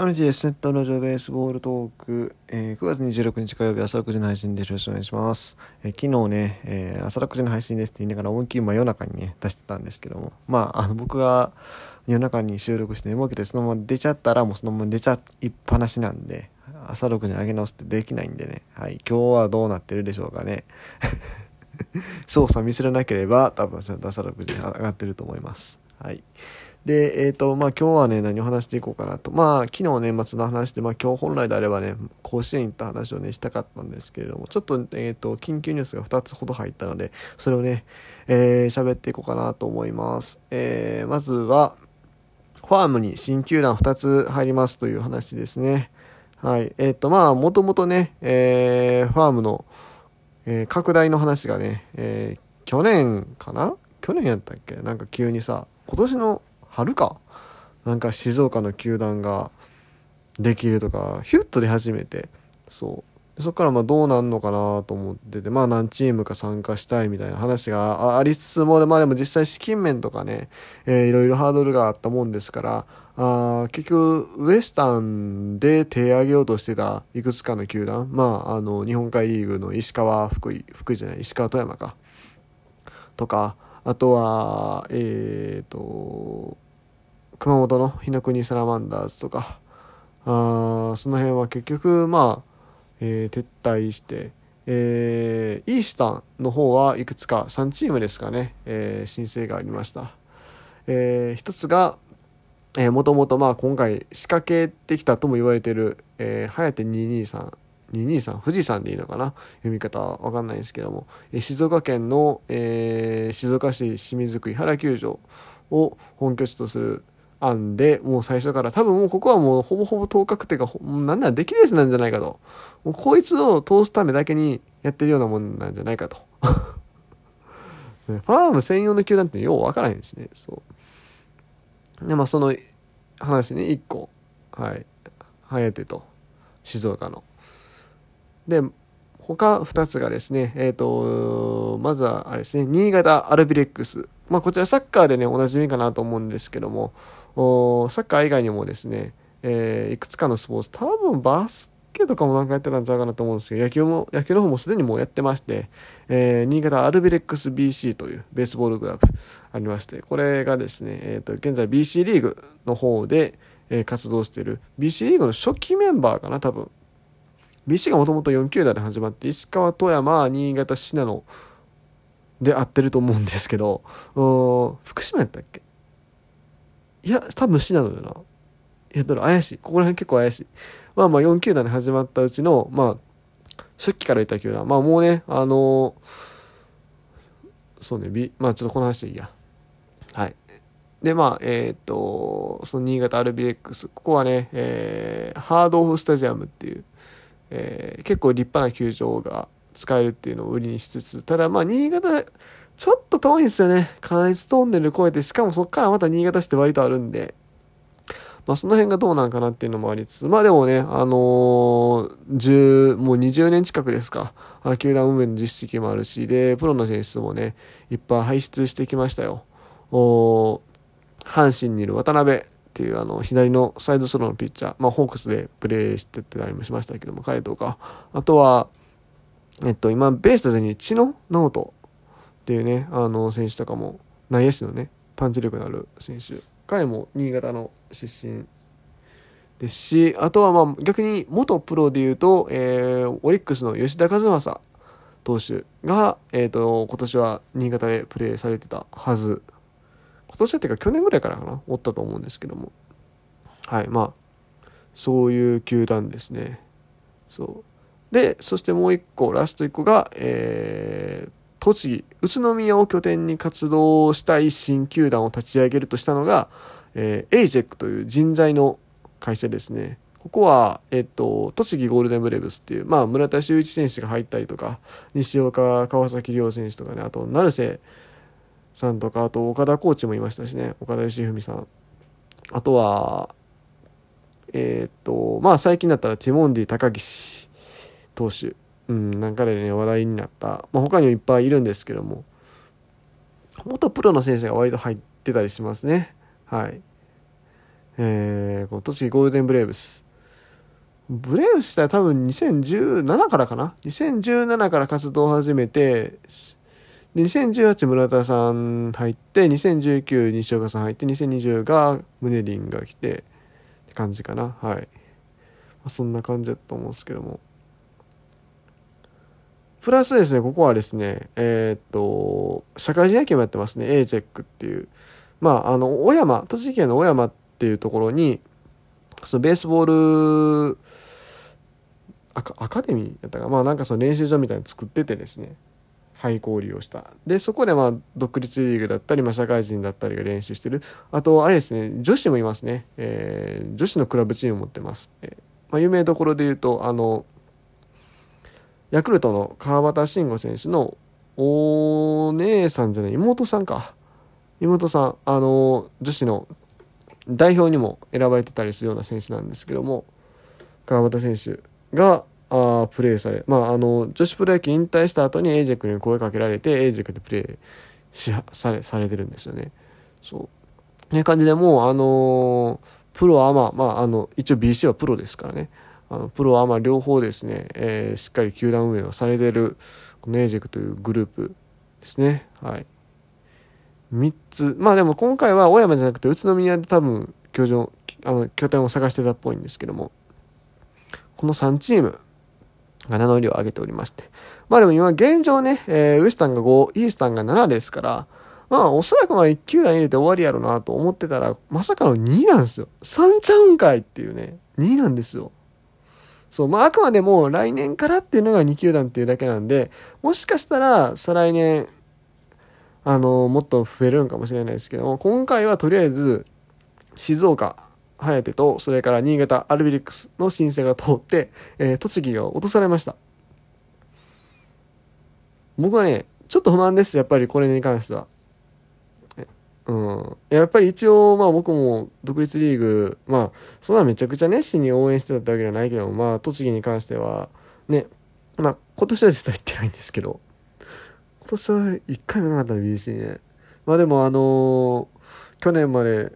こんにちはです。ネットラジオベースボールトーク、えー9月26日火曜日朝6時の配信です。よろしくお願いします。えー昨日ね、えー朝6時の配信ですって言いながら思いっきり真夜中にね、出してたんですけども、まあ、あの僕が夜中に収録して寝ぼけてそのまま出ちゃったらもうそのまま出ちゃいっぱなしなんで、朝6時に上げ直すってできないんでね、はい、今日はどうなってるでしょうかね。操作見せらなければ多分朝6時に上がってると思います。はい。で、えっ、と、まあ今日はね、何を話していこうかなと。まあ昨日年末の話で、まあ今日本来であればね、甲子園行った話をね、したかったんですけれども、ちょっと、えっ、と、緊急ニュースが2つほど入ったので、それをね、えー喋っていこうかなと思います。えーまずは、ファームに新球団2つ入りますという話ですね。はい。えっ、と、まあ、もともとね、えーファームの、えー拡大の話がね、えー去年かな？去年やったっけ？なんか急にさ、今年の春か。なんか静岡の球団ができるとか、ヒュッと出始めて、そう。そっからまあどうなんのかなと思ってて、まあ何チームか参加したいみたいな話がありつつも、まあでも実際資金面とかね、えーいろいろハードルがあったもんですから、あ結局ウエスタンで手挙げようとしてたいくつかの球団、まああの日本海リーグの石川、福井、福井じゃない、石川富山か、とか、あとは、えっ、と、熊本の日の国サラマンダーズとか、あその辺は結局、まあ、えー撤退して、えーイースタンの方はいくつか3チームですかね、えー申請がありました。えー一つが、えーもともとまあ今回仕掛けてきたとも言われてる、えー、颯223、223富士山でいいのかな読み方は分かんないんですけども、え静岡県の、えー静岡市清水区井原球場を本拠地とする案でもう最初から多分もうここはもうほぼほぼ当確定がなんならできるやつなんじゃないかと。もうこいつを通すためだけにやってるようなもんなんじゃないかと。ねファーム専用の球団ってよう分からへんしね。そう。でまあその話に1個はい颯と。静岡の。で他2つがですねえっ、とまずはあれですね新潟アルビレックス。まあこちらサッカーでねおなじみかなと思うんですけども。サッカー以外にもですね、えーいくつかのスポーツ多分バスケとかもなんかやってたんちゃうかなと思うんですけど野球も野球の方もすでにもうやってまして、えー新潟アルビレックス BC というベースボールクラブありましてこれがですね、えー、と現在 BC リーグの方で、え活動してる BC リーグの初期メンバーかな多分。BC がもともと4球団で始まって石川富山新潟信濃で合ってると思うんですけど福島やったっけ？いや多分信濃だな。いやだから怪しい。ここら辺結構怪しい。まあまあ4球団で始まったうちのまあ初期からいた球団。まあもうねあのーそうね、B、まあちょっとこの話でいいや。はい。でまあえっ、とその新潟 RBX ここはね、えーハードオフスタジアムっていう、えー結構立派な球場が使えるっていうのを売りにしつつただまあ新潟ちょっと遠いんですよね。関越トンネル越えてしかもそこからまた新潟市って割とあるんで。まあその辺がどうなんかなっていうのもありつつまあでもねあのー10もう20年近くですか。球団運営の実績もあるしでプロの選出もねいっぱい輩出してきましたよ。お阪神にいる渡辺っていうあの左のサイドスローのピッチャー、まあ、ホークスでプレーしてたりもしましたけども彼とか。あとは、えっと、今ベイスターズに知野直人っていうねあの選手とかも内野手のねパンチ力のある選手。彼も新潟の出身ですしあとはまあ逆に元プロでいうと、えーオリックスの吉田和正投手が、えー、と今年は新潟でプレーされてたはず。今年はっていうか去年ぐらいからかなおったと思うんですけども。はいまあそういう球団ですね。そう。でそしてもう一個ラスト一個が、えー栃木宇都宮を拠点に活動したい新球団を立ち上げるとしたのが、えー、エイジェックという人材の会社ですね。ここは、えっと、栃木ゴールデンブレブスっていう、まあ、村田修一選手が入ったりとか西岡川崎亮選手とかねあと成瀬さんとかあと岡田コーチもいましたしね岡田義文さん。あとはえっとまあ最近だったらティモンディ高岸。投手うんなんかでね話題になった、まあ、他にもいっぱいいるんですけども。元プロの選手が割と入ってたりしますね。はい。えー、こう栃木ゴールデンブレーブス。ブレーブスしたら多分2017からかな ?2017 から活動を始めて、で2018村田さん入って2019西岡さん入って2020が宗林が来てって感じかな。はい、ま、そんな感じだと思うんですけども。プラスですねここはですねえー、っと社会人野球もやってますね a チェックっていう。まああの小山栃木県の小山っていうところにそのベースボールアカデミーやったかまあなんかその練習場みたいなの作っててですね廃校を利用した。でそこでまあ独立リーグだったり、まあ、社会人だったりが練習してる。あとあれですね女子もいますね、えー、女子のクラブチーム持ってます、えー、まあ、有名どころで言うとあのヤクルトの川端慎吾選手のお姉さんじゃない妹さんか。妹さんあの女子の代表にも選ばれてたりするような選手なんですけども川端選手があプレーされ、まあ、あの女子プロ野球引退した後にエイジェクに声かけられてエイジェクでプレーしされされてるんですよね。そう。ね感じでもうあのプロアマ、まあ、あの一応 BC はプロですからね。あのプロアマ両方ですね、えー、しっかり球団運営をされてるこのエイジェクというグループですね。はい、3つまあでも今回は小山じゃなくて宇都宮で多分拠場あの拠点を探してたっぽいんですけどもこの3チームが名乗りを上げておりまして。まあでも今現状ね、えー、ウエスタンが5、イースタンが7ですから、まあおそらくまあ1球団入れて終わりやろなと思ってたら、まさかの2なんですよ。3ちゃうんかいっていうね、2なんですよ。そう、まああくまでも来年からっていうのが2球団っていうだけなんで、もしかしたら再来年、あの、もっと増えるんかもしれないですけども、今回はとりあえず、静岡、颯と、それから新潟アルビリックスの申請が通って、えー、栃木が落とされました。僕はね、ちょっと不満です、やっぱりこれに関しては。うん、やっぱり一応、まあ僕も独立リーグ、まあ、そんなめちゃくちゃ熱心に応援してたってわけじゃないけどまあ、栃木に関しては、ね、まあ、今年は実は行ってないんですけど、今年は一回もなかったの、BC ね。まあでも、あのー、去年まで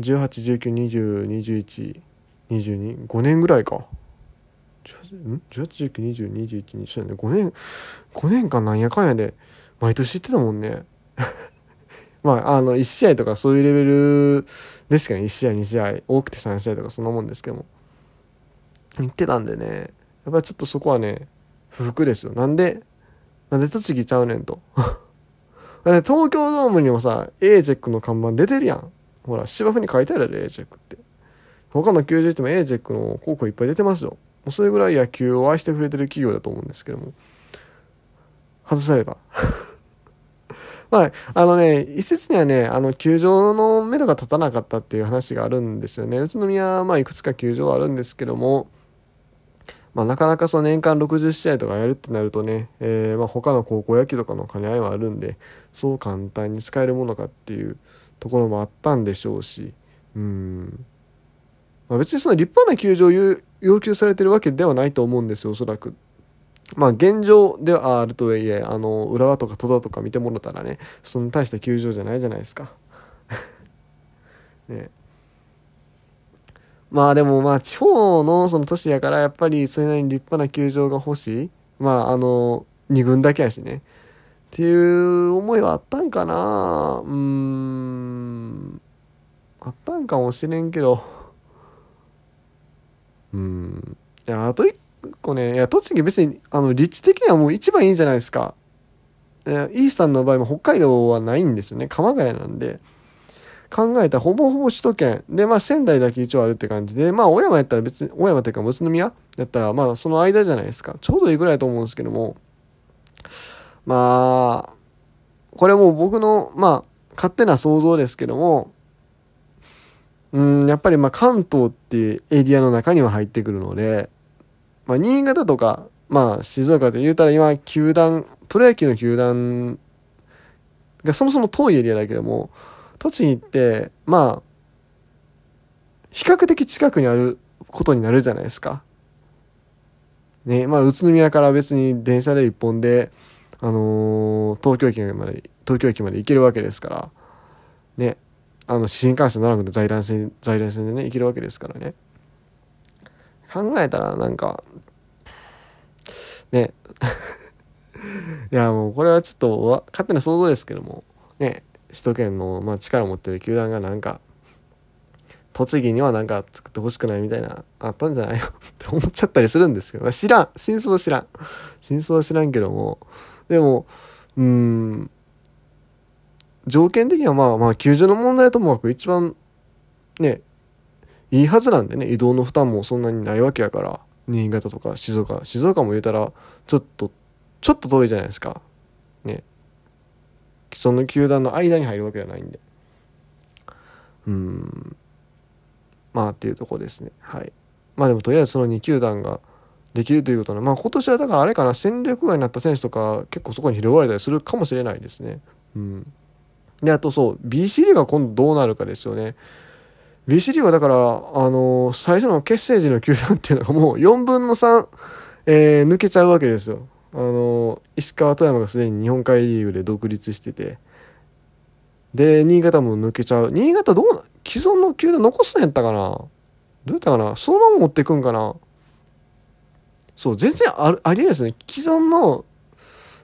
1819202122 5年ぐらいか。18192021そうやね5年。5年間なんやかんやで毎年行ってたもんね。まああの1試合とかそういうレベルですかね1試合2試合多くて3試合とかそんなもんですけども行ってたんでねやっぱりちょっとそこはね不服ですよなんでなんで栃木ちゃうねんと 東京ドームにもさ A チェックの看板出てるやんほら、芝生に書いてあるやろ、エーチェックって。他の球場行ってもエーチェックの広告いっぱい出てますよ。もうそれぐらい野球を愛してくれてる企業だと思うんですけども。外された。まあ、あのね、一説にはね、あの、球場の目処が立たなかったっていう話があるんですよね。宇都宮は、まあ、いくつか球場はあるんですけども、まあ、なかなかその年間60試合とかやるってなるとね、えー、まあ他の高校野球とかの兼ね合いはあるんで、そう簡単に使えるものかっていうところもあったんでしょうし、うん。まあ、別にその立派な球場を要求されてるわけではないと思うんですよ、おそらく。まあ現状ではあるとはいえ、あの、浦和とか戸田とか見てもらったらね、そんな大した球場じゃないじゃないですか。ね。まあでもまあ地方のその都市やからやっぱりそれなりに立派な球場が欲しい。まああの、2軍だけやしね。っていう思いはあったんかなうーん。あったんかもしれんけど。うん。いや、あと一個ね、いや、栃木別に、あの、立地的にはもう一番いいじゃないですか。イースタンの場合も北海道はないんですよね。鎌ヶ谷なんで。考えたらほぼほぼ首都圏。で、まあ仙台だけ一応あるって感じで、まあ小山やったら別に、小山っていうか宇都宮やったら、まあその間じゃないですか。ちょうどいいぐらいだと思うんですけども、まあ、これも僕の、まあ、勝手な想像ですけども、うん、やっぱりまあ関東っていうエリアの中には入ってくるので、まあ新潟とか、まあ静岡で言うたら今、球団、プロ野球の球団がそもそも遠いエリアだけども、栃木って、まあ、比較的近くにあることになるじゃないですか。ね、まあ宇都宮から別に電車で一本で、あのー、東京駅まで、東京駅まで行けるわけですから、ね。あの新幹線乗らなくて在来線在来線でね行けるわけですからね考えたらなんかね。いやもうこれはちょっと勝手な想像ですけどもね。首都圏の、まあ、力を持ってる球団がなんか栃木にはなんか作ってほしくないみたいなあったんじゃないの？って思っちゃったりするんですけど知らん。真相知らん。真相は知らんけどもでもうん条件的にはまあまあ球場の問題ともかく一番ね。いいはずなんでね移動の負担もそんなにないわけやから。新潟とか静岡静岡も言うたらちょっとちょっと遠いじゃないですか。ね。既存の球団の間に入るわけじゃないんで。うん。まあっていうとこですね。はい。まあでもとりあえずその2球団ができるということはまあ今年はだからあれかな。戦力外になった選手とか結構そこに拾われたりするかもしれないですね。うん。であとそう BC リーグが今度どうなるかですよね。BC リーグはだから、あの、最初の結成時の球団っていうのがもう4分の3、えー、抜けちゃうわけですよ。あの、石川富山がすでに日本海リーグで独立してて、で、新潟も抜けちゃう。新潟どうな、既存の球団残すんやったかな？どうやったかな？そのまま持ってくんかな？そう、全然あありえないですね。既存の、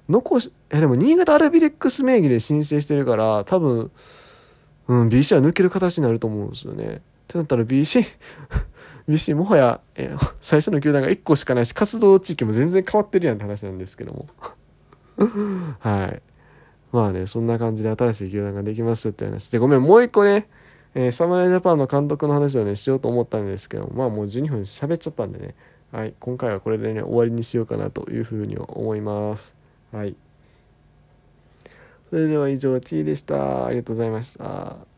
残し、え、でも新潟アルビレックス名義で申請してるから、多分、うん、BC は抜ける形になると思うんですよね。ってなったら BC BC もはや、え、最初の球団が1個しかないし活動地域も全然変わってるやんって話なんですけども。はい。まあねそんな感じで新しい球団ができますって話。でごめんもう一個ね、えー、侍ジャパンの監督の話をねしようと思ったんですけどまあもう12分喋っちゃったんでね。はい。今回はこれでね終わりにしようかなというふうに思います。はい。それでは以上 T でした。ありがとうございました。